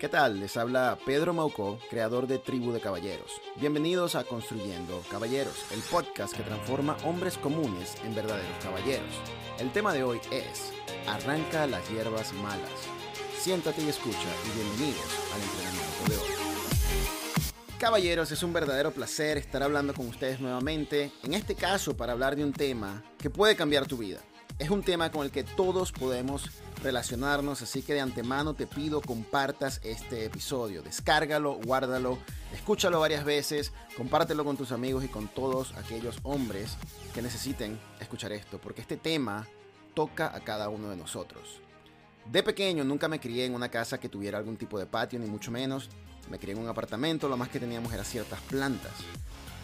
¿Qué tal? Les habla Pedro Maucó, creador de Tribu de Caballeros. Bienvenidos a Construyendo Caballeros, el podcast que transforma hombres comunes en verdaderos caballeros. El tema de hoy es Arranca las hierbas malas. Siéntate y escucha y bienvenidos al entrenamiento de hoy. Caballeros, es un verdadero placer estar hablando con ustedes nuevamente, en este caso para hablar de un tema que puede cambiar tu vida. Es un tema con el que todos podemos relacionarnos, así que de antemano te pido compartas este episodio. Descárgalo, guárdalo, escúchalo varias veces, compártelo con tus amigos y con todos aquellos hombres que necesiten escuchar esto, porque este tema toca a cada uno de nosotros. De pequeño nunca me crié en una casa que tuviera algún tipo de patio, ni mucho menos. Me crié en un apartamento, lo más que teníamos era ciertas plantas.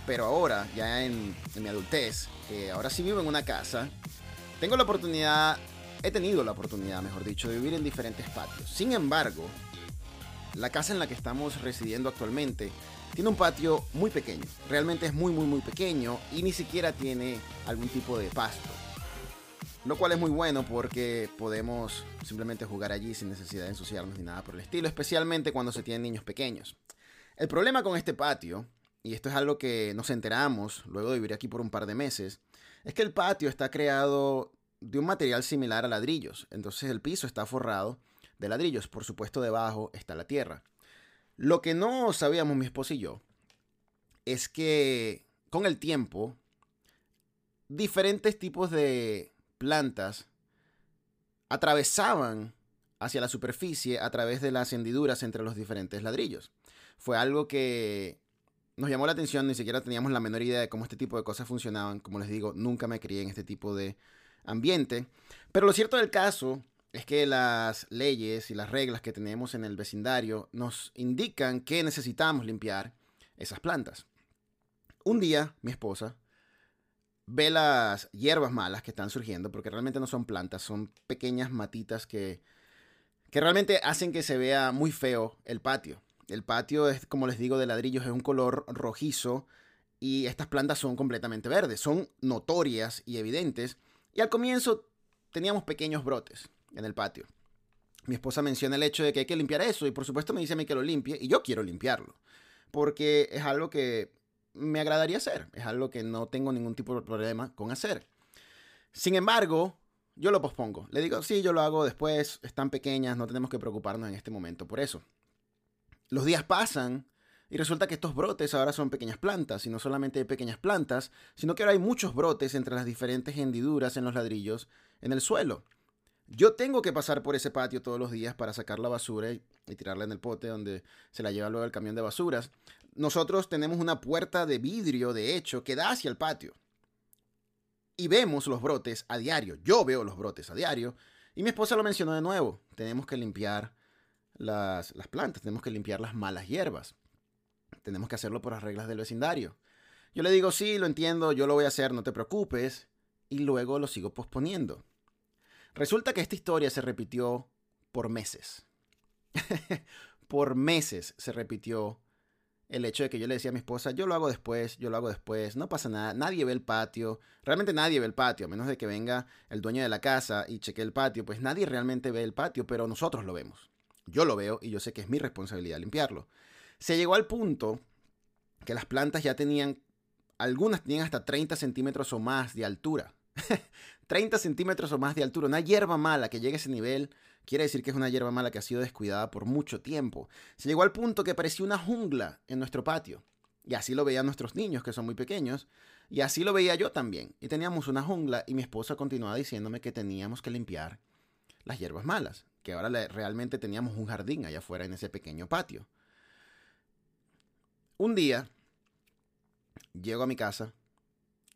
Pero ahora, ya en, mi adultez, eh, ahora sí vivo en una casa, tengo la oportunidad he tenido la oportunidad, mejor dicho, de vivir en diferentes patios. Sin embargo, la casa en la que estamos residiendo actualmente tiene un patio muy pequeño. Realmente es muy, muy, muy pequeño y ni siquiera tiene algún tipo de pasto. Lo cual es muy bueno porque podemos simplemente jugar allí sin necesidad de ensuciarnos ni nada por el estilo, especialmente cuando se tienen niños pequeños. El problema con este patio, y esto es algo que nos enteramos luego de vivir aquí por un par de meses, es que el patio está creado de un material similar a ladrillos. Entonces el piso está forrado de ladrillos. Por supuesto, debajo está la tierra. Lo que no sabíamos mi esposo y yo es que con el tiempo diferentes tipos de plantas atravesaban hacia la superficie a través de las hendiduras entre los diferentes ladrillos. Fue algo que nos llamó la atención, ni siquiera teníamos la menor idea de cómo este tipo de cosas funcionaban. Como les digo, nunca me crié en este tipo de ambiente. Pero lo cierto del caso es que las leyes y las reglas que tenemos en el vecindario nos indican que necesitamos limpiar esas plantas. Un día mi esposa ve las hierbas malas que están surgiendo, porque realmente no son plantas, son pequeñas matitas que, que realmente hacen que se vea muy feo el patio. El patio es, como les digo, de ladrillos, es un color rojizo y estas plantas son completamente verdes, son notorias y evidentes y al comienzo teníamos pequeños brotes en el patio. Mi esposa menciona el hecho de que hay que limpiar eso y por supuesto me dice a mí que lo limpie y yo quiero limpiarlo. Porque es algo que me agradaría hacer, es algo que no tengo ningún tipo de problema con hacer. Sin embargo, yo lo pospongo. Le digo, sí, yo lo hago después, están pequeñas, no tenemos que preocuparnos en este momento por eso. Los días pasan y resulta que estos brotes ahora son pequeñas plantas, y no solamente hay pequeñas plantas, sino que ahora hay muchos brotes entre las diferentes hendiduras en los ladrillos en el suelo. Yo tengo que pasar por ese patio todos los días para sacar la basura y, tirarla en el pote donde se la lleva luego el camión de basuras. Nosotros tenemos una puerta de vidrio, de hecho, que da hacia el patio. Y vemos los brotes a diario. Yo veo los brotes a diario. Y mi esposa lo mencionó de nuevo. Tenemos que limpiar las, las plantas, tenemos que limpiar las malas hierbas tenemos que hacerlo por las reglas del vecindario. Yo le digo, sí, lo entiendo, yo lo voy a hacer, no te preocupes, y luego lo sigo posponiendo. Resulta que esta historia se repitió por meses. por meses se repitió el hecho de que yo le decía a mi esposa, yo lo hago después, yo lo hago después, no pasa nada, nadie ve el patio, realmente nadie ve el patio, a menos de que venga el dueño de la casa y cheque el patio, pues nadie realmente ve el patio, pero nosotros lo vemos. Yo lo veo y yo sé que es mi responsabilidad limpiarlo. Se llegó al punto que las plantas ya tenían, algunas tenían hasta 30 centímetros o más de altura. 30 centímetros o más de altura. Una hierba mala que llegue a ese nivel quiere decir que es una hierba mala que ha sido descuidada por mucho tiempo. Se llegó al punto que parecía una jungla en nuestro patio. Y así lo veían nuestros niños, que son muy pequeños. Y así lo veía yo también. Y teníamos una jungla y mi esposa continuaba diciéndome que teníamos que limpiar las hierbas malas. Que ahora realmente teníamos un jardín allá afuera en ese pequeño patio. Un día llego a mi casa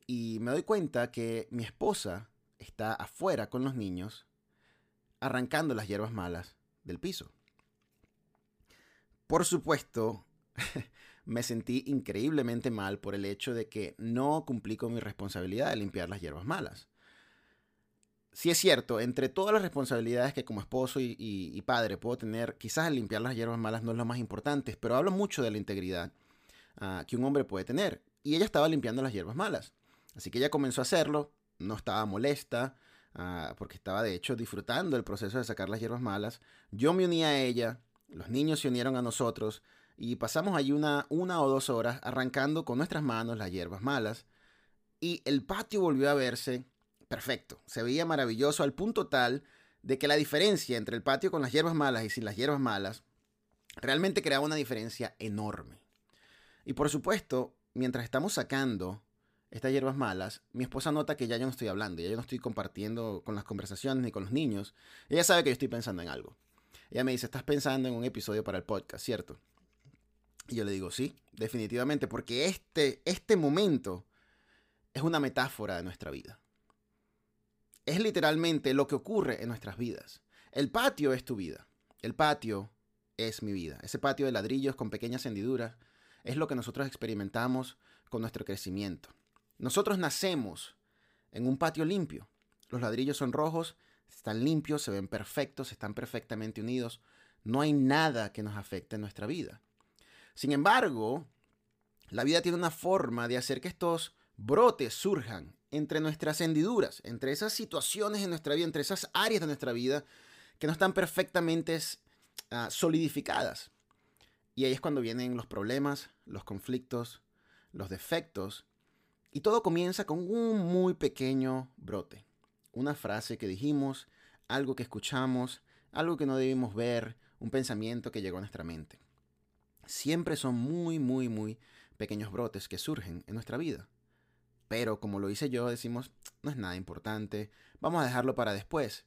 y me doy cuenta que mi esposa está afuera con los niños arrancando las hierbas malas del piso. Por supuesto, me sentí increíblemente mal por el hecho de que no cumplí con mi responsabilidad de limpiar las hierbas malas. Si es cierto, entre todas las responsabilidades que como esposo y, padre puedo tener, quizás el limpiar las hierbas malas no es lo más importante, pero hablo mucho de la integridad Ah, que un hombre puede tener. Y ella estaba limpiando las hierbas malas. Así que ella comenzó a hacerlo, no estaba molesta, ah, porque estaba de hecho disfrutando el proceso de sacar las hierbas malas. Yo me uní a ella Los niños se unieron a nosotros y pasamos allí una, una o dos horas arrancando con nuestras manos las hierbas malas y el patio volvió a verse perfecto. Se veía maravilloso al punto tal de que la diferencia entre el patio con las hierbas malas y sin las hierbas malas realmente creaba una diferencia enorme. Y por supuesto, mientras estamos sacando estas hierbas malas, mi esposa nota que ya yo no estoy hablando, ya yo no estoy compartiendo con las conversaciones ni con los niños. Ella sabe que yo estoy pensando en algo. Ella me dice, estás pensando en un episodio para el podcast, ¿cierto? Y yo le digo, sí, definitivamente, porque este, este momento es una metáfora de nuestra vida. Es literalmente lo que ocurre en nuestras vidas. El patio es tu vida. El patio es mi vida. Ese patio de ladrillos con pequeñas hendiduras es lo que nosotros experimentamos con nuestro crecimiento. Nosotros nacemos en un patio limpio. Los ladrillos son rojos, están limpios, se ven perfectos, están perfectamente unidos. No hay nada que nos afecte en nuestra vida. Sin embargo, la vida tiene una forma de hacer que estos brotes surjan entre nuestras hendiduras, entre esas situaciones en nuestra vida, entre esas áreas de nuestra vida que no están perfectamente ah, solidificadas. Y ahí es cuando vienen los problemas, los conflictos, los defectos y todo comienza con un muy pequeño brote. Una frase que dijimos, algo que escuchamos, algo que no debimos ver, un pensamiento que llegó a nuestra mente. Siempre son muy, muy, muy pequeños brotes que surgen en nuestra vida. Pero como lo hice yo, decimos, no es nada importante, vamos a dejarlo para después.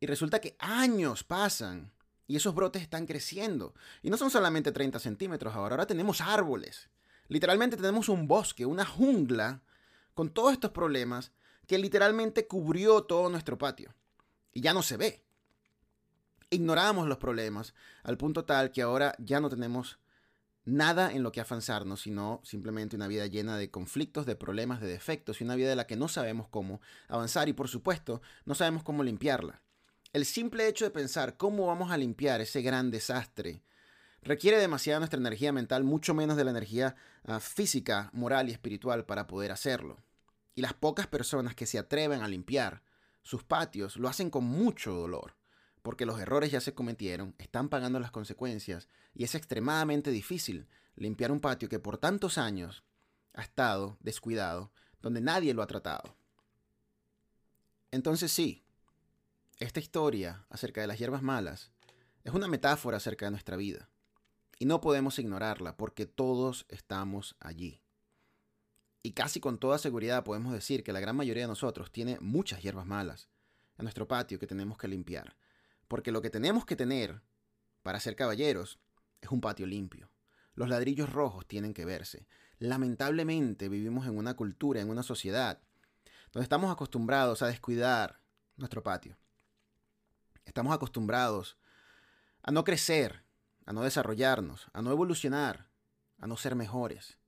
Y resulta que años pasan y esos brotes están creciendo. Y no son solamente 30 centímetros ahora, ahora tenemos árboles. Literalmente tenemos un bosque, una jungla, con todos estos problemas que literalmente cubrió todo nuestro patio. Y ya no se ve. Ignoramos los problemas al punto tal que ahora ya no tenemos nada en lo que afanzarnos, sino simplemente una vida llena de conflictos, de problemas, de defectos y una vida de la que no sabemos cómo avanzar y por supuesto no sabemos cómo limpiarla. El simple hecho de pensar cómo vamos a limpiar ese gran desastre requiere demasiada nuestra energía mental, mucho menos de la energía ah, física, moral y espiritual para poder hacerlo. Y las pocas personas que se atreven a limpiar sus patios lo hacen con mucho dolor, porque los errores ya se cometieron, están pagando las consecuencias y es extremadamente difícil limpiar un patio que por tantos años ha estado descuidado, donde nadie lo ha tratado. Entonces sí, esta historia acerca de las hierbas malas es una metáfora acerca de nuestra vida. Y no podemos ignorarla porque todos estamos allí. Y casi con toda seguridad podemos decir que la gran mayoría de nosotros tiene muchas hierbas malas en nuestro patio que tenemos que limpiar. Porque lo que tenemos que tener para ser caballeros es un patio limpio. Los ladrillos rojos tienen que verse. Lamentablemente vivimos en una cultura, en una sociedad, donde estamos acostumbrados a descuidar nuestro patio. Estamos acostumbrados a no crecer, a no desarrollarnos, a no evolucionar, a no ser mejores.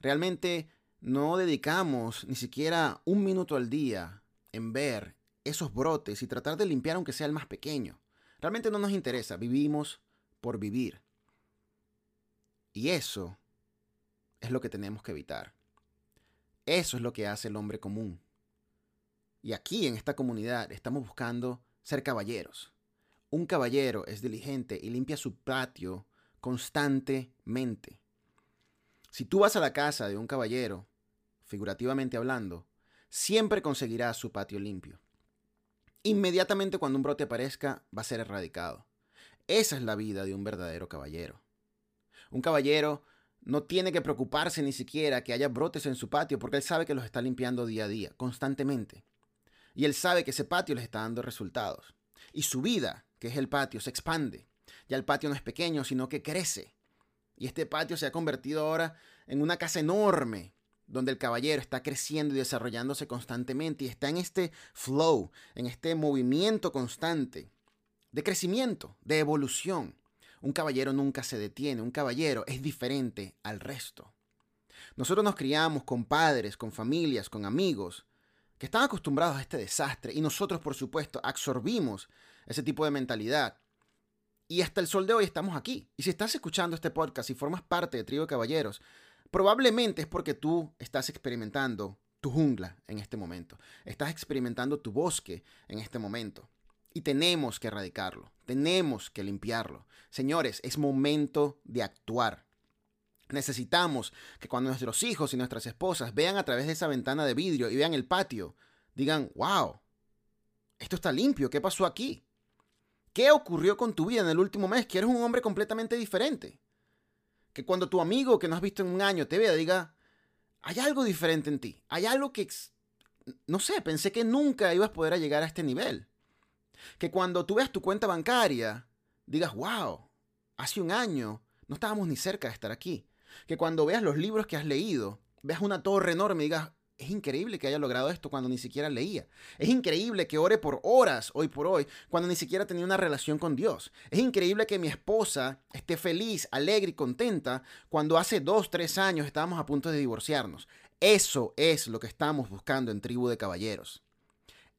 Realmente no dedicamos ni siquiera un minuto al día en ver esos brotes y tratar de limpiar aunque sea el más pequeño. Realmente no nos interesa, vivimos por vivir. Y eso es lo que tenemos que evitar. Eso es lo que hace el hombre común. Y aquí en esta comunidad estamos buscando ser caballeros. Un caballero es diligente y limpia su patio constantemente. Si tú vas a la casa de un caballero, figurativamente hablando, siempre conseguirás su patio limpio. Inmediatamente cuando un brote aparezca, va a ser erradicado. Esa es la vida de un verdadero caballero. Un caballero no tiene que preocuparse ni siquiera que haya brotes en su patio porque él sabe que los está limpiando día a día, constantemente. Y él sabe que ese patio les está dando resultados. Y su vida que es el patio, se expande. Ya el patio no es pequeño, sino que crece. Y este patio se ha convertido ahora en una casa enorme, donde el caballero está creciendo y desarrollándose constantemente y está en este flow, en este movimiento constante de crecimiento, de evolución. Un caballero nunca se detiene, un caballero es diferente al resto. Nosotros nos criamos con padres, con familias, con amigos que están acostumbrados a este desastre y nosotros, por supuesto, absorbimos ese tipo de mentalidad. Y hasta el sol de hoy estamos aquí. Y si estás escuchando este podcast y formas parte de Trigo de Caballeros, probablemente es porque tú estás experimentando tu jungla en este momento. Estás experimentando tu bosque en este momento. Y tenemos que erradicarlo, tenemos que limpiarlo. Señores, es momento de actuar. Necesitamos que cuando nuestros hijos y nuestras esposas vean a través de esa ventana de vidrio y vean el patio, digan, wow, esto está limpio, ¿qué pasó aquí? ¿Qué ocurrió con tu vida en el último mes? Que eres un hombre completamente diferente. Que cuando tu amigo que no has visto en un año te vea, diga, hay algo diferente en ti, hay algo que, no sé, pensé que nunca ibas a poder llegar a este nivel. Que cuando tú veas tu cuenta bancaria, digas, wow, hace un año no estábamos ni cerca de estar aquí. Que cuando veas los libros que has leído, veas una torre enorme y digas, es increíble que haya logrado esto cuando ni siquiera leía. Es increíble que ore por horas hoy por hoy cuando ni siquiera tenía una relación con Dios. Es increíble que mi esposa esté feliz, alegre y contenta cuando hace dos, tres años estábamos a punto de divorciarnos. Eso es lo que estamos buscando en Tribu de Caballeros.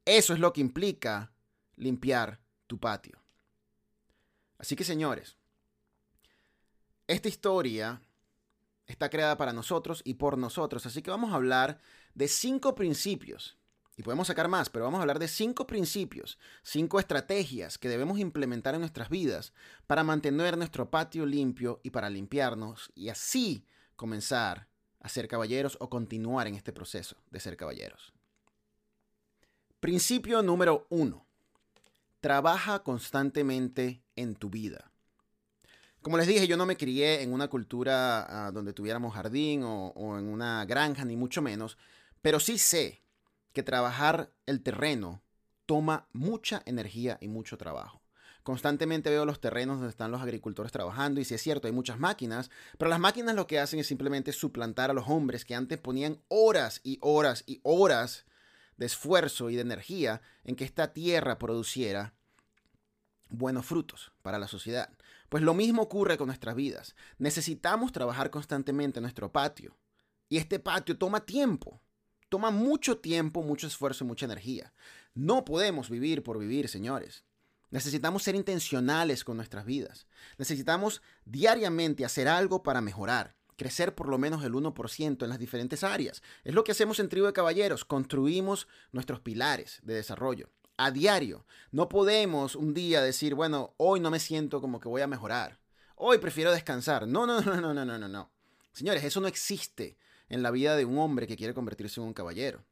Eso es lo que implica limpiar tu patio. Así que señores, esta historia está creada para nosotros y por nosotros, así que vamos a hablar de cinco principios. Y podemos sacar más, pero vamos a hablar de cinco principios, cinco estrategias que debemos implementar en nuestras vidas para mantener nuestro patio limpio y para limpiarnos y así comenzar a ser caballeros o continuar en este proceso de ser caballeros. Principio número uno. Trabaja constantemente en tu vida. Como les dije, yo no me crié en una cultura ah, donde tuviéramos jardín o, o en una granja, ni mucho menos, pero sí sé que trabajar el terreno toma mucha energía y mucho trabajo. Constantemente veo los terrenos donde están los agricultores trabajando y si es cierto, hay muchas máquinas, pero las máquinas lo que hacen es simplemente suplantar a los hombres que antes ponían horas y horas y horas de esfuerzo y de energía en que esta tierra produciera buenos frutos para la sociedad. Pues lo mismo ocurre con nuestras vidas. Necesitamos trabajar constantemente en nuestro patio. Y este patio toma tiempo. Toma mucho tiempo, mucho esfuerzo y mucha energía. No podemos vivir por vivir, señores. Necesitamos ser intencionales con nuestras vidas. Necesitamos diariamente hacer algo para mejorar crecer por lo menos el 1% en las diferentes áreas. Es lo que hacemos en Tribu de Caballeros, construimos nuestros pilares de desarrollo a diario. No podemos un día decir, bueno, hoy no me siento como que voy a mejorar. Hoy prefiero descansar. No, no, no, no, no, no, no, no. Señores, eso no existe en la vida de un hombre que quiere convertirse en un caballero.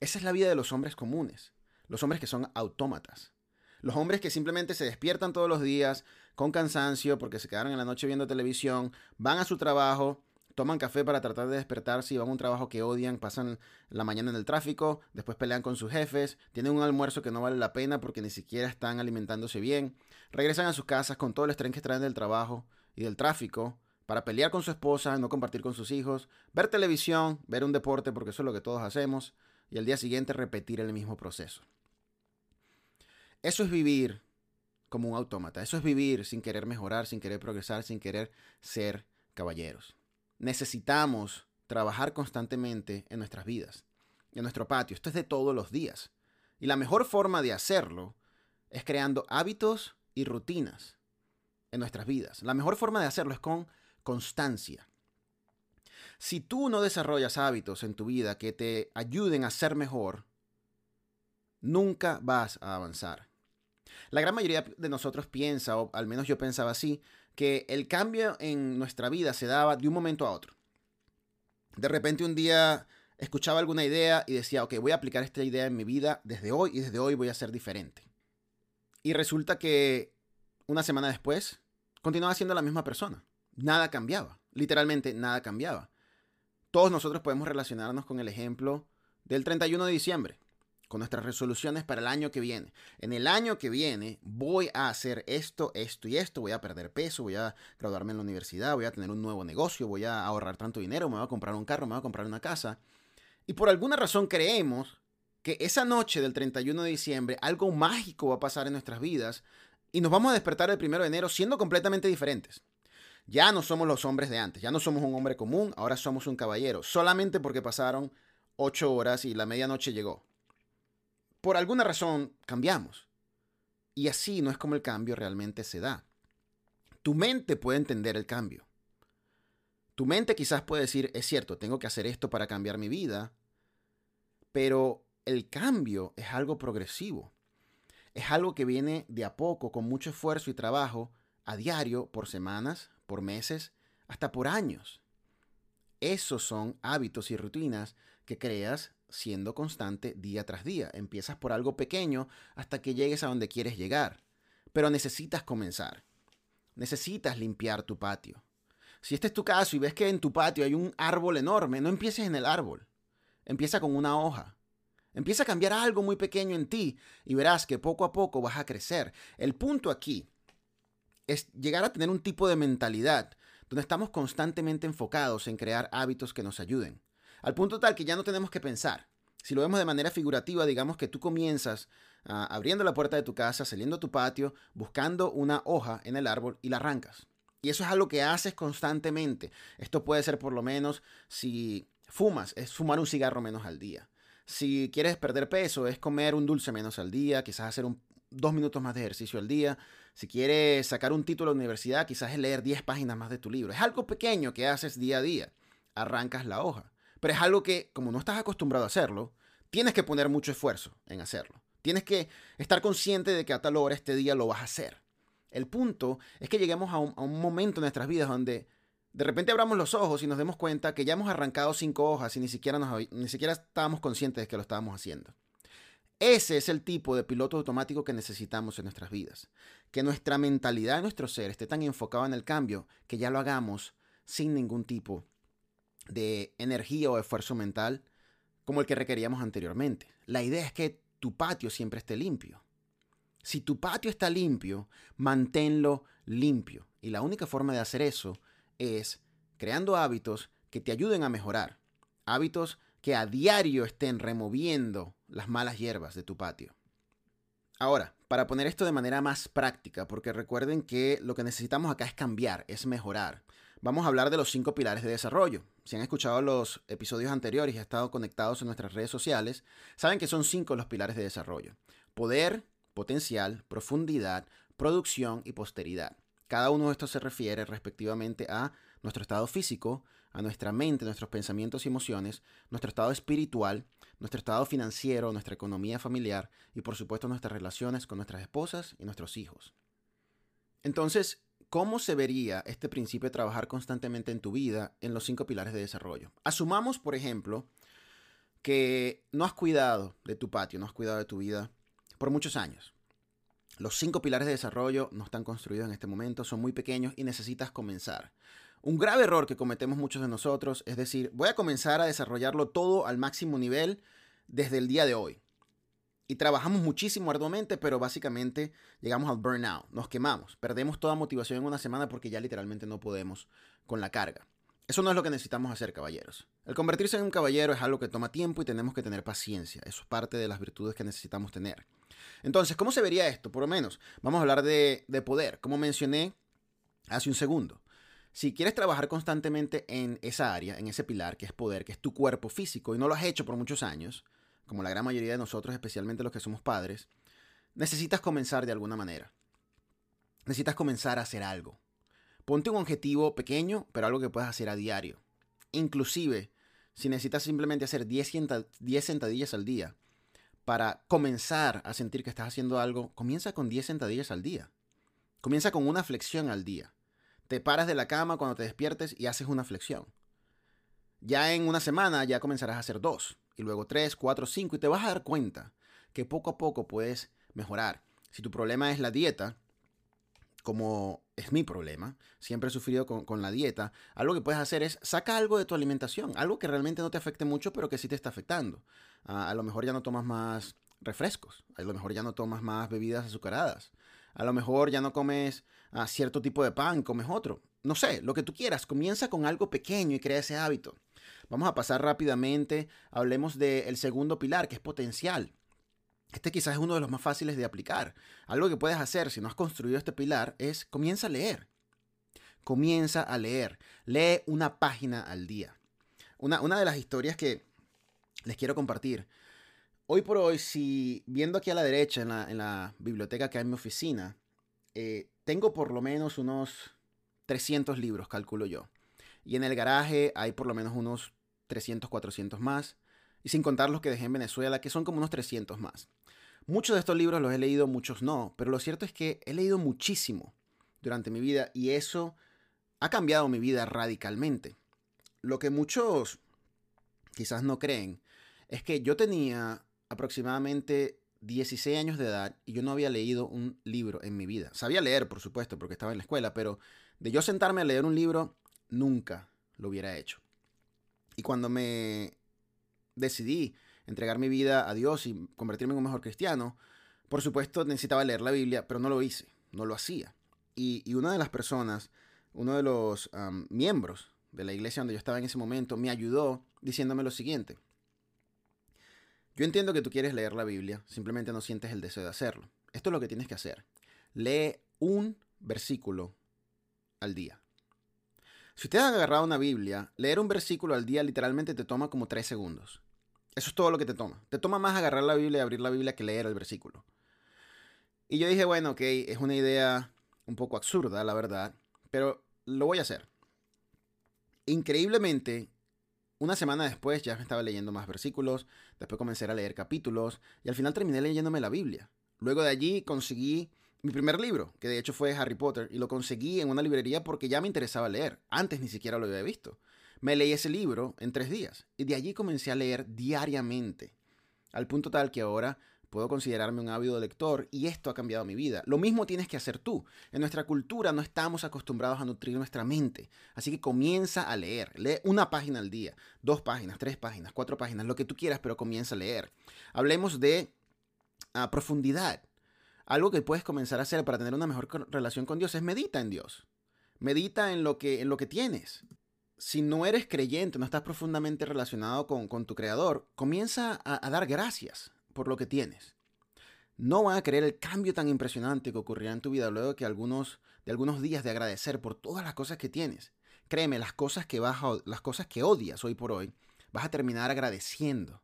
Esa es la vida de los hombres comunes, los hombres que son autómatas. Los hombres que simplemente se despiertan todos los días, con cansancio porque se quedaron en la noche viendo televisión, van a su trabajo, toman café para tratar de despertarse y van a un trabajo que odian, pasan la mañana en el tráfico, después pelean con sus jefes, tienen un almuerzo que no vale la pena porque ni siquiera están alimentándose bien, regresan a sus casas con todo el estrés que traen del trabajo y del tráfico para pelear con su esposa, no compartir con sus hijos, ver televisión, ver un deporte porque eso es lo que todos hacemos y al día siguiente repetir el mismo proceso. Eso es vivir como un autómata. Eso es vivir sin querer mejorar, sin querer progresar, sin querer ser caballeros. Necesitamos trabajar constantemente en nuestras vidas, en nuestro patio. Esto es de todos los días. Y la mejor forma de hacerlo es creando hábitos y rutinas en nuestras vidas. La mejor forma de hacerlo es con constancia. Si tú no desarrollas hábitos en tu vida que te ayuden a ser mejor, nunca vas a avanzar. La gran mayoría de nosotros piensa, o al menos yo pensaba así, que el cambio en nuestra vida se daba de un momento a otro. De repente un día escuchaba alguna idea y decía, ok, voy a aplicar esta idea en mi vida desde hoy y desde hoy voy a ser diferente. Y resulta que una semana después continuaba siendo la misma persona. Nada cambiaba. Literalmente nada cambiaba. Todos nosotros podemos relacionarnos con el ejemplo del 31 de diciembre con nuestras resoluciones para el año que viene. En el año que viene voy a hacer esto, esto y esto, voy a perder peso, voy a graduarme en la universidad, voy a tener un nuevo negocio, voy a ahorrar tanto dinero, me voy a comprar un carro, me voy a comprar una casa. Y por alguna razón creemos que esa noche del 31 de diciembre algo mágico va a pasar en nuestras vidas y nos vamos a despertar el 1 de enero siendo completamente diferentes. Ya no somos los hombres de antes, ya no somos un hombre común, ahora somos un caballero, solamente porque pasaron ocho horas y la medianoche llegó por alguna razón cambiamos. Y así no es como el cambio realmente se da. Tu mente puede entender el cambio. Tu mente quizás puede decir, es cierto, tengo que hacer esto para cambiar mi vida, pero el cambio es algo progresivo. es algo que viene de a poco, con mucho esfuerzo y trabajo, a diario, por semanas, por meses, hasta por años. Esos son hábitos y rutinas que creas siendo constante día tras día. Empiezas por algo pequeño hasta que llegues a donde quieres llegar. Pero necesitas comenzar. Necesitas limpiar tu patio. Si este es tu caso y ves que en tu patio hay un árbol enorme, no empieces en el árbol. Empieza con una hoja. Empieza a cambiar algo muy pequeño en ti y verás que poco a poco vas a crecer. El punto aquí es llegar a tener un tipo de mentalidad donde estamos constantemente enfocados en crear hábitos que nos ayuden. Al punto tal que ya no tenemos que pensar. Si lo vemos de manera figurativa, digamos que tú comienzas ah, abriendo la puerta de tu casa, saliendo a tu patio, buscando una hoja en el árbol y la arrancas. Y eso es algo que haces constantemente. Esto puede ser por lo menos si fumas, es fumar un cigarro menos al día. Si quieres perder peso, es comer un dulce menos al día, quizás hacer dos minutos más de ejercicio al día. Si quieres sacar un título de universidad, quizás es leer 10 páginas más de tu libro. Es algo pequeño que haces día a día. Arrancas la hoja. Pero es algo que, como no estás acostumbrado a hacerlo, tienes que poner mucho esfuerzo en hacerlo. Tienes que estar consciente de que a tal hora este día lo vas a hacer. El punto es que lleguemos a un, momento en nuestras vidas donde de repente abramos los ojos y nos demos cuenta que ya hemos arrancado cinco hojas y ni siquiera, ni siquiera estábamos conscientes de que lo estábamos haciendo. Ese es el tipo de piloto automático que necesitamos en nuestras vidas. Que nuestra mentalidad, nuestro ser, esté tan enfocado en el cambio que ya lo hagamos sin ningún tipo de energía o esfuerzo mental como el que requeríamos anteriormente. La idea es que tu patio siempre esté limpio. Si tu patio está limpio, manténlo limpio. Y la única forma de hacer eso es creando hábitos que te ayuden a mejorar. Hábitos que a diario estén removiendo las malas hierbas de tu patio. Ahora, para poner esto de manera más práctica, porque recuerden que lo que necesitamos acá es cambiar, es mejorar. Vamos a hablar de los cinco pilares de desarrollo. Si han escuchado los episodios anteriores y han estado conectados en nuestras redes sociales, saben que son cinco los pilares de desarrollo. Poder, potencial, profundidad, producción y posteridad. Cada uno de estos se refiere respectivamente a nuestro estado físico, a nuestra mente, nuestros pensamientos y emociones, nuestro estado espiritual, nuestro estado financiero, nuestra economía familiar y por supuesto nuestras relaciones con nuestras esposas y nuestros hijos. Entonces, ¿cómo se vería este principio trabajar constantemente en tu vida en los cinco pilares de desarrollo? Asumamos, por ejemplo, que no has cuidado de tu patio, no has cuidado de tu vida por muchos años. Los cinco pilares de desarrollo no están construidos en este momento, son muy pequeños y necesitas comenzar. Un grave error que cometemos muchos de nosotros es decir, voy a comenzar a desarrollarlo todo al máximo nivel desde el día de hoy. Y trabajamos muchísimo arduamente, pero básicamente llegamos al burnout, nos quemamos, perdemos toda motivación en una semana porque ya literalmente no podemos con la carga. Eso no es lo que necesitamos hacer, caballeros. El convertirse en un caballero es algo que toma tiempo y tenemos que tener paciencia. Eso es parte de las virtudes que necesitamos tener. Entonces, ¿cómo se vería esto? Por lo menos, vamos a hablar de, poder, como mencioné hace un segundo. Si quieres trabajar constantemente en esa área, en ese pilar que es poder, que es tu cuerpo físico, y no lo has hecho por muchos años, como la gran mayoría de nosotros, especialmente los que somos padres, necesitas comenzar de alguna manera. Necesitas comenzar a hacer algo. Ponte un objetivo pequeño, pero algo que puedas hacer a diario. Inclusive, si necesitas simplemente hacer 10, 10 sentadillas al día, para comenzar a sentir que estás haciendo algo, comienza con 10 sentadillas al día. Comienza con una flexión al día. Te paras de la cama cuando te despiertes y haces una flexión. Ya en una semana ya comenzarás a hacer dos, y luego tres, cuatro, cinco, y te vas a dar cuenta que poco a poco puedes mejorar. Si tu problema es la dieta, como es mi problema, siempre he sufrido con, la dieta, algo que puedes hacer es saca algo de tu alimentación, algo que realmente no te afecte mucho, pero que sí te está afectando. a lo mejor ya no tomas más refrescos, a lo mejor ya no tomas más bebidas azucaradas, a lo mejor ya no comes a cierto tipo de pan, comes otro. No sé, lo que tú quieras, comienza con algo pequeño y crea ese hábito. Vamos a pasar rápidamente, hablemos del segundo pilar, que es potencial. Este quizás es uno de los más fáciles de aplicar. Algo que puedes hacer si no has construido este pilar es comienza a leer. Comienza a leer. Lee una página al día. Una, una de las historias que les quiero compartir. Hoy por hoy, si viendo aquí a la derecha en la, en la biblioteca que hay en mi oficina, eh, tengo por lo menos unos 300 libros, calculo yo. Y en el garaje hay por lo menos unos 300, 400 más. Y sin contar los que dejé en Venezuela, que son como unos 300 más. Muchos de estos libros los he leído, muchos no, pero lo cierto es que he leído muchísimo durante mi vida y eso ha cambiado mi vida radicalmente. Lo que muchos quizás no creen es que yo tenía aproximadamente 16 años de edad y yo no había leído un libro en mi vida. Sabía leer, por supuesto, porque estaba en la escuela, pero de yo sentarme a leer un libro, nunca lo hubiera hecho. Y cuando me decidí entregar mi vida a Dios y convertirme en un mejor cristiano, por supuesto necesitaba leer la Biblia, pero no lo hice, no lo hacía. Y, una de las personas, uno de los miembros de la iglesia donde yo estaba en ese momento, me ayudó diciéndome lo siguiente. Yo entiendo que tú quieres leer la Biblia, simplemente no sientes el deseo de hacerlo. Esto es lo que tienes que hacer. Lee un versículo al día. Si ustedes han agarrado una Biblia, leer un versículo al día literalmente te toma como tres segundos. Eso es todo lo que te toma. Te toma más agarrar la Biblia y abrir la Biblia que leer el versículo. Y yo dije, bueno, ok, es una idea un poco absurda, la verdad, pero lo voy a hacer. Increíblemente, una semana después ya estaba leyendo más versículos, después comencé a leer capítulos y al final terminé leyéndome la Biblia. Luego de allí conseguí mi primer libro, que de hecho fue Harry Potter, y lo conseguí en una librería porque ya me interesaba leer. Antes ni siquiera lo había visto. Me leí ese libro en tres días y de allí comencé a leer diariamente, al punto tal que ahora puedo considerarme un ávido lector y esto ha cambiado mi vida. Lo mismo tienes que hacer tú. En nuestra cultura no estamos acostumbrados a nutrir nuestra mente, así que comienza a leer. Lee una página al día, dos páginas, tres páginas, cuatro páginas, lo que tú quieras, pero comienza a leer. Hablemos de ah, profundidad. Algo que puedes comenzar a hacer para tener una mejor relación con Dios es medita en Dios. Medita en lo que, en lo que tienes. Si no eres creyente, no estás profundamente relacionado con, tu Creador, comienza a, a dar gracias por lo que tienes. No van a creer el cambio tan impresionante que ocurrirá en tu vida luego que algunos, de algunos días de agradecer por todas las cosas que tienes. Créeme, las cosas que vas las cosas que odias hoy por hoy, vas a terminar agradeciendo.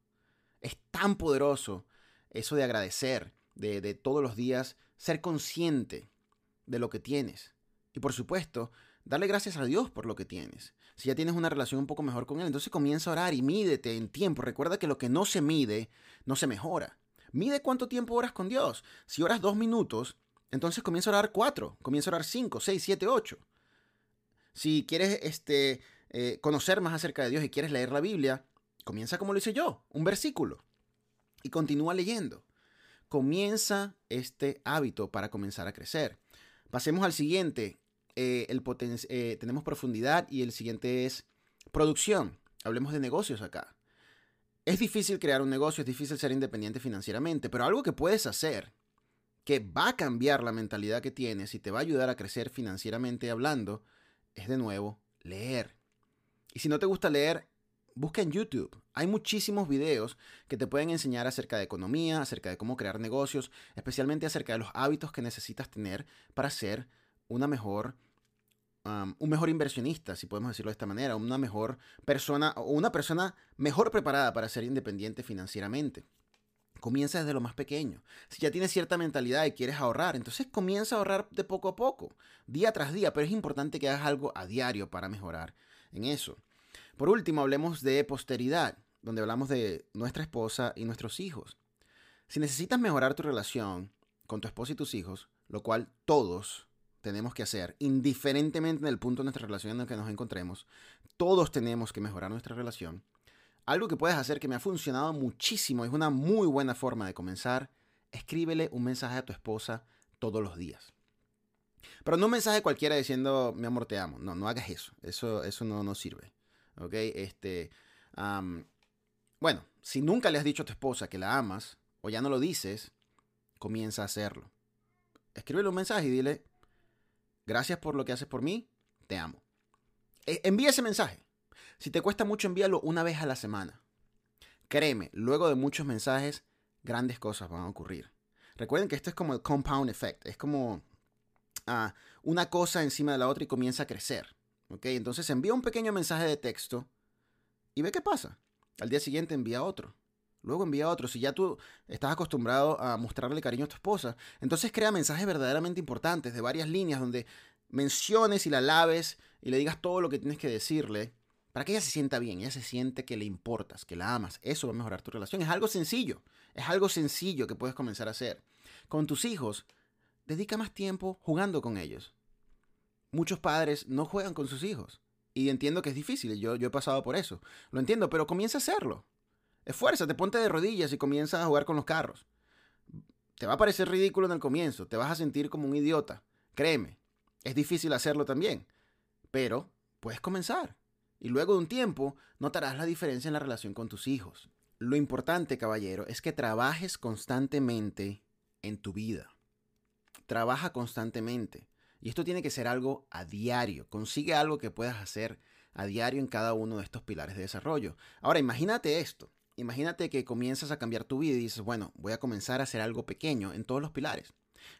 Es tan poderoso eso de agradecer, de, de todos los días ser consciente de lo que tienes. Y por supuesto, darle gracias a Dios por lo que tienes. Si ya tienes una relación un poco mejor con Él, entonces comienza a orar y mídete en tiempo. Recuerda que lo que no se mide, no se mejora. Mide cuánto tiempo oras con Dios. Si oras dos minutos, entonces comienza a orar cuatro, comienza a orar cinco, seis, siete, ocho. Si quieres este, eh, conocer más acerca de Dios y quieres leer la Biblia, comienza como lo hice yo, un versículo. Y continúa leyendo. Comienza este hábito para comenzar a crecer. Pasemos al siguiente. Eh, eh, tenemos profundidad y el siguiente es producción. Hablemos de negocios acá. Es difícil crear un negocio, es difícil ser independiente financieramente, pero algo que puedes hacer que va a cambiar la mentalidad que tienes y te va a ayudar a crecer financieramente hablando es de nuevo leer. Y si no te gusta leer, busca en YouTube. Hay muchísimos videos que te pueden enseñar acerca de economía, acerca de cómo crear negocios, especialmente acerca de los hábitos que necesitas tener para ser una mejor, un mejor inversionista, si podemos decirlo de esta manera, una mejor persona o una persona mejor preparada para ser independiente financieramente. Comienza desde lo más pequeño. Si ya tienes cierta mentalidad y quieres ahorrar, entonces comienza a ahorrar de poco a poco, día tras día, pero es importante que hagas algo a diario para mejorar en eso. Por último, hablemos de posteridad, donde hablamos de nuestra esposa y nuestros hijos. Si necesitas mejorar tu relación con tu esposa y tus hijos, lo cual todos tenemos que hacer, indiferentemente del punto de nuestra relación en el que nos encontremos, todos tenemos que mejorar nuestra relación. Algo que puedes hacer que me ha funcionado muchísimo, es una muy buena forma de comenzar, escríbele un mensaje a tu esposa todos los días. Pero no un mensaje cualquiera diciendo, mi amor, amo. No, no hagas eso. Eso, eso no, no sirve. ¿ok? Este, bueno, si nunca le has dicho a tu esposa que la amas o ya no lo dices, comienza a hacerlo. Escríbele un mensaje y dile, gracias por lo que haces por mí, te amo. E, envía ese mensaje. Si te cuesta mucho, envíalo una vez a la semana. Créeme, luego de muchos mensajes, grandes cosas van a ocurrir. Recuerden que esto es como el compound effect, es como ah, una cosa encima de la otra y comienza a crecer. Entonces envía un pequeño mensaje de texto y ve qué pasa. Al día siguiente envía otro. Luego envía otro. Si ya tú estás acostumbrado a mostrarle cariño a tu esposa, entonces crea mensajes verdaderamente importantes de varias líneas donde menciones y la laves y le digas todo lo que tienes que decirle para que ella se sienta bien, ella se siente que le importas, que la amas. Eso va a mejorar tu relación. Es algo sencillo, es algo sencillo que puedes comenzar a hacer. Con tus hijos, dedica más tiempo jugando con ellos. Muchos padres no juegan con sus hijos. Y entiendo que es difícil, yo, yo he pasado por eso. Lo entiendo, pero comienza a hacerlo. Esfuérzate, ponte de rodillas y comienza a jugar con los carros. Te va a parecer ridículo en el comienzo, te vas a sentir como un idiota. Créeme, es difícil hacerlo también, pero puedes comenzar. Y luego de un tiempo notarás la diferencia en la relación con tus hijos. Lo importante, caballero, es que trabajes constantemente en tu vida. Trabaja constantemente. Y esto tiene que ser algo a diario. Consigue algo que puedas hacer a diario en cada uno de estos pilares de desarrollo. Ahora, imagínate esto. Imagínate que comienzas a cambiar tu vida y dices, bueno, voy a comenzar a hacer algo pequeño en todos los pilares.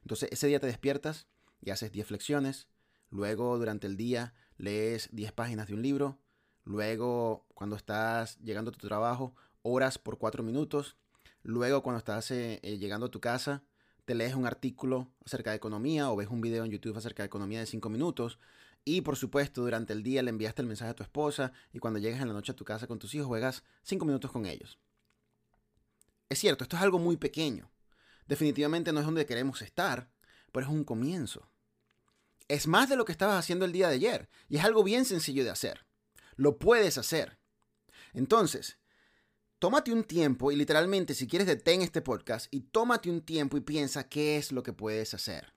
Entonces, ese día te despiertas y haces 10 flexiones. Luego, durante el día, lees 10 páginas de un libro. Luego, cuando estás llegando a tu trabajo, oras por 4 minutos. Luego, cuando estás eh, eh, llegando a tu casa, te lees un artículo acerca de economía o ves un video en YouTube acerca de economía de 5 minutos. Y por supuesto, durante el día le enviaste el mensaje a tu esposa y cuando llegas en la noche a tu casa con tus hijos juegas 5 minutos con ellos. Es cierto, esto es algo muy pequeño. Definitivamente no es donde queremos estar, pero es un comienzo. Es más de lo que estabas haciendo el día de ayer y es algo bien sencillo de hacer. Lo puedes hacer. Entonces, tómate un tiempo y literalmente si quieres detén este podcast y tómate un tiempo y piensa qué es lo que puedes hacer.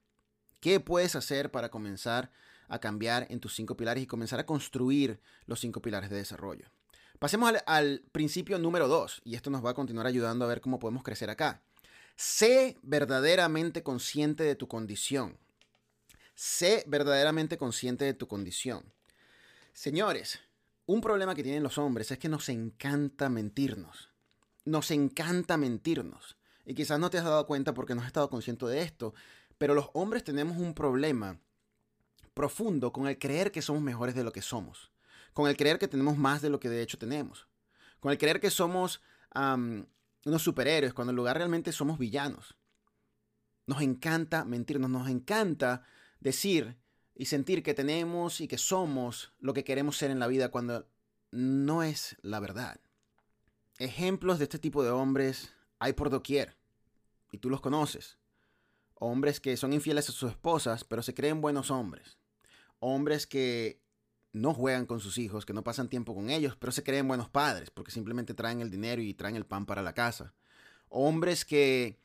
¿Qué puedes hacer para comenzar a cambiar en tus cinco pilares y comenzar a construir los cinco pilares de desarrollo? Pasemos al, principio número dos y esto nos va a continuar ayudando a ver cómo podemos crecer acá. Sé verdaderamente consciente de tu condición. Sé verdaderamente consciente de tu condición. Señores, un problema que tienen los hombres es que nos encanta mentirnos. Nos encanta mentirnos. Y quizás no te has dado cuenta porque no has estado consciente de esto, pero los hombres tenemos un problema profundo con el creer que somos mejores de lo que somos, con el creer que tenemos más de lo que de hecho tenemos, con el creer que somos unos superhéroes cuando en lugar realmente somos villanos. Nos encanta mentirnos, nos encanta decir y sentir que tenemos y que somos lo que queremos ser en la vida cuando no es la verdad. Ejemplos de este tipo de hombres hay por doquier y tú los conoces. Hombres que son infieles a sus esposas pero se creen buenos hombres. Hombres que no juegan con sus hijos, que no pasan tiempo con ellos, pero se creen buenos padres porque simplemente traen el dinero y traen el pan para la casa. Hombres que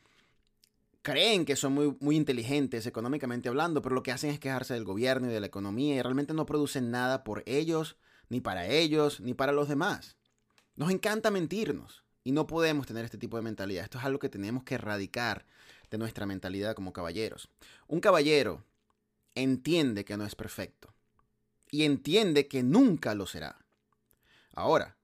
creen que son muy, muy inteligentes económicamente hablando, pero lo que hacen es quejarse del gobierno y de la economía y realmente no producen nada por ellos, ni para ellos, ni para los demás. Nos encanta mentirnos y no podemos tener este tipo de mentalidad. Esto es algo que tenemos que erradicar de nuestra mentalidad como caballeros. Un caballero entiende que no es perfecto y entiende que nunca lo será. Ahora,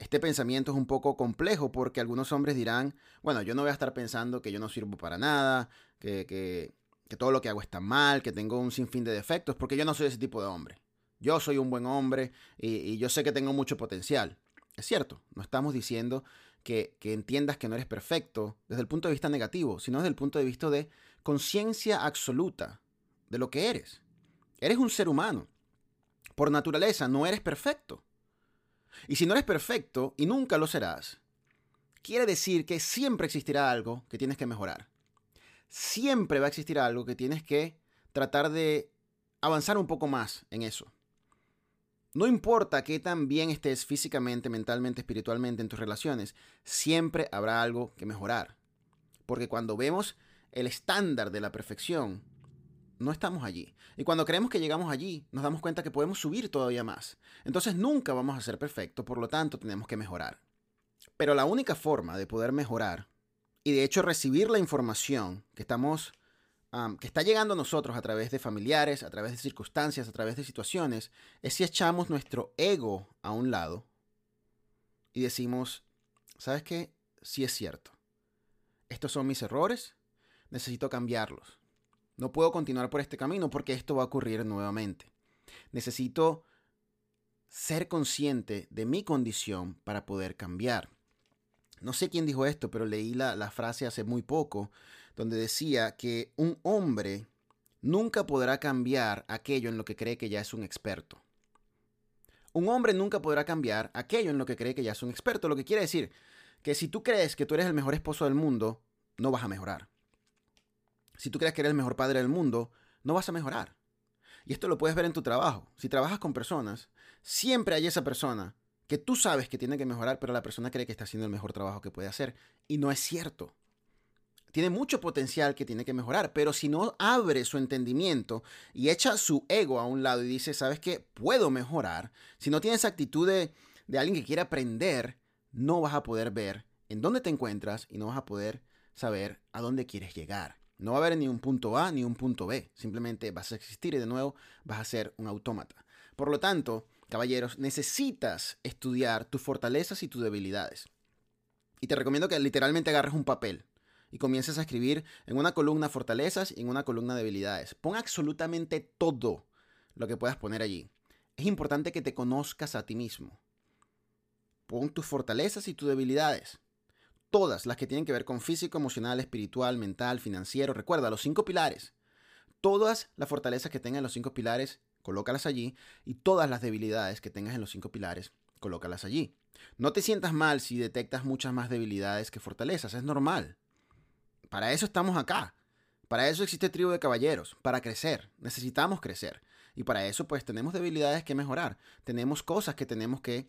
este pensamiento es un poco complejo porque algunos hombres dirán, bueno, yo no voy a estar pensando que yo no sirvo para nada, que, que, todo lo que hago está mal, que tengo un sinfín de defectos, porque yo no soy ese tipo de hombre. Yo soy un buen hombre y, yo sé que tengo mucho potencial. Es cierto, no estamos diciendo que, que, entiendas que no eres perfecto desde el punto de vista negativo, sino desde el punto de vista de conciencia absoluta de lo que eres. Eres un ser humano. Por naturaleza no eres perfecto. Y si no eres perfecto y nunca lo serás, quiere decir que siempre existirá algo que tienes que mejorar. Siempre va a existir algo que tienes que tratar de avanzar un poco más en eso. No importa qué tan bien estés físicamente, mentalmente, espiritualmente en tus relaciones, siempre habrá algo que mejorar. Porque cuando vemos el estándar de la perfección, no estamos allí. Y cuando creemos que llegamos allí, nos damos cuenta que podemos subir todavía más. Entonces nunca vamos a ser perfectos, por lo tanto tenemos que mejorar. Pero la única forma de poder mejorar y de hecho recibir la información que estamos que está llegando a nosotros a través de familiares, a través de circunstancias, a través de situaciones, es si echamos nuestro ego a un lado y decimos, ¿sabes qué? Sí es cierto. Estos son mis errores, necesito cambiarlos. No puedo continuar por este camino porque esto va a ocurrir nuevamente. Necesito ser consciente de mi condición para poder cambiar. No sé quién dijo esto, pero leí la, frase hace muy poco, donde decía que un hombre nunca podrá cambiar aquello en lo que cree que ya es un experto. Un hombre nunca podrá cambiar aquello en lo que cree que ya es un experto, lo que quiere decir que si tú crees que tú eres el mejor esposo del mundo, no vas a mejorar. Si tú crees que eres el mejor padre del mundo, no vas a mejorar. Y esto lo puedes ver en tu trabajo. Si trabajas con personas, siempre hay esa persona que tú sabes que tiene que mejorar, pero la persona cree que está haciendo el mejor trabajo que puede hacer. Y no es cierto. Tiene mucho potencial que tiene que mejorar, pero si no abre su entendimiento y echa su ego a un lado y dice, ¿sabes qué? Puedo mejorar. Si no tienes actitud de, de alguien que quiere aprender, no vas a poder ver en dónde te encuentras y no vas a poder saber a dónde quieres llegar. No va a haber ni un punto A ni un punto B. Simplemente vas a existir y de nuevo vas a ser un autómata. Por lo tanto, caballeros, necesitas estudiar tus fortalezas y tus debilidades. Y te recomiendo que literalmente agarres un papel y comiences a escribir en una columna fortalezas y en una columna debilidades. Pon absolutamente todo lo que puedas poner allí. Es importante que te conozcas a ti mismo. Pon tus fortalezas y tus debilidades. Todas las que tienen que ver con físico, emocional, espiritual, mental, financiero. Recuerda, los cinco pilares. Todas las fortalezas que tengan los cinco pilares colócalas allí y todas las debilidades que tengas en los cinco pilares, colócalas allí. No te sientas mal si detectas muchas más debilidades que fortalezas, es normal. Para eso estamos acá. Para eso existe tribu de caballeros, para crecer. Necesitamos crecer. Y para eso pues tenemos debilidades que mejorar. Tenemos cosas que tenemos que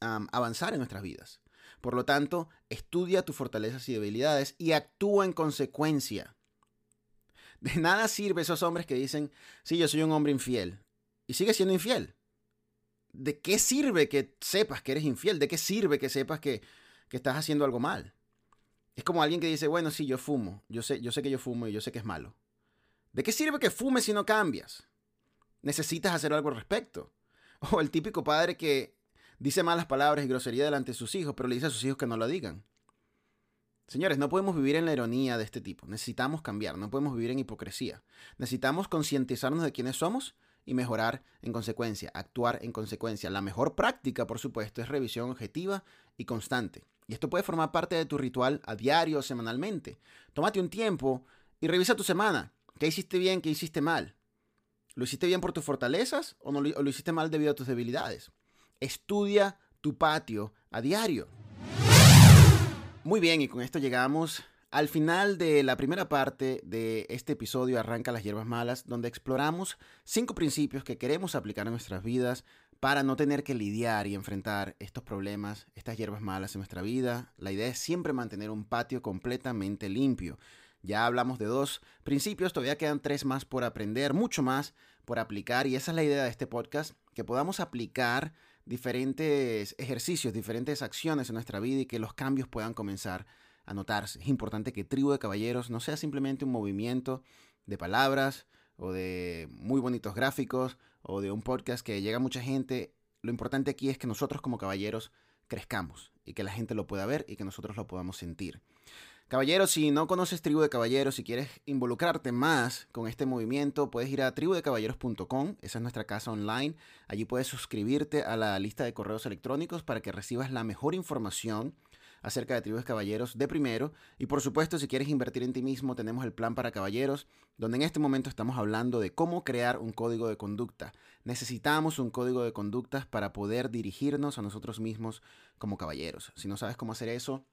avanzar en nuestras vidas. Por lo tanto, estudia tus fortalezas y debilidades y actúa en consecuencia. De nada sirve esos hombres que dicen, sí, yo soy un hombre infiel. Y sigue siendo infiel. ¿De qué sirve que sepas que eres infiel? ¿De qué sirve que sepas que, que estás haciendo algo mal? Es como alguien que dice, bueno, sí, yo fumo. Yo sé, yo sé que yo fumo y yo sé que es malo. ¿De qué sirve que fumes si no cambias? Necesitas hacer algo al respecto. O el típico padre que dice malas palabras y grosería delante de sus hijos, pero le dice a sus hijos que no lo digan. Señores, no podemos vivir en la ironía de este tipo. Necesitamos cambiar, no podemos vivir en hipocresía. Necesitamos concientizarnos de quiénes somos y mejorar en consecuencia, actuar en consecuencia. La mejor práctica, por supuesto, es revisión objetiva y constante. Y esto puede formar parte de tu ritual a diario o semanalmente. Tómate un tiempo y revisa tu semana. ¿Qué hiciste bien? ¿Qué hiciste mal? ¿Lo hiciste bien por tus fortalezas o, no, o lo hiciste mal debido a tus debilidades? Estudia tu patio a diario. Muy bien, y con esto llegamos al final de la primera parte de este episodio Arranca las hierbas malas, donde exploramos cinco principios que queremos aplicar en nuestras vidas para no tener que lidiar y enfrentar estos problemas, estas hierbas malas en nuestra vida. La idea es siempre mantener un patio completamente limpio. Ya hablamos de dos principios, todavía quedan tres más por aprender, mucho más por aplicar, y esa es la idea de este podcast, que podamos aplicar diferentes ejercicios, diferentes acciones en nuestra vida y que los cambios puedan comenzar a notarse. Es importante que Tribu de Caballeros no sea simplemente un movimiento de palabras o de muy bonitos gráficos o de un podcast que llega a mucha gente. Lo importante aquí es que nosotros como caballeros crezcamos y que la gente lo pueda ver y que nosotros lo podamos sentir. Caballeros, si no conoces Tribu de Caballeros, si quieres involucrarte más con este movimiento, puedes ir a tribudecaballeros.com, esa es nuestra casa online. Allí puedes suscribirte a la lista de correos electrónicos para que recibas la mejor información acerca de Tribu de Caballeros de primero. Y por supuesto, si quieres invertir en ti mismo, tenemos el plan para caballeros, donde en este momento estamos hablando de cómo crear un código de conducta. Necesitamos un código de conductas para poder dirigirnos a nosotros mismos como caballeros. Si no sabes cómo hacer eso,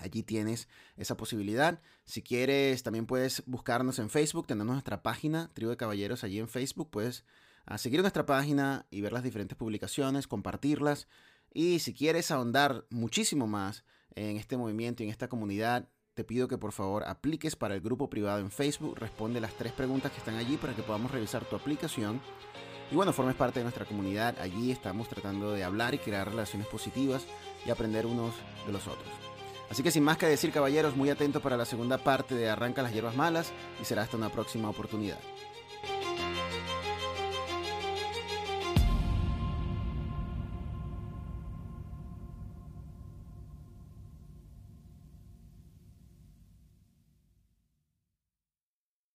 Allí tienes esa posibilidad. Si quieres, también puedes buscarnos en Facebook. Tenemos nuestra página, Tribu de Caballeros, allí en Facebook. Puedes ah, seguir nuestra página y ver las diferentes publicaciones, compartirlas. Y si quieres ahondar muchísimo más en este movimiento y en esta comunidad, te pido que por favor apliques para el grupo privado en Facebook. Responde las tres preguntas que están allí para que podamos revisar tu aplicación. Y bueno, formes parte de nuestra comunidad. Allí estamos tratando de hablar y crear relaciones positivas y aprender unos de los otros. Así que sin más que decir, caballeros, muy atentos para la segunda parte de Arranca las hierbas malas y será hasta una próxima oportunidad.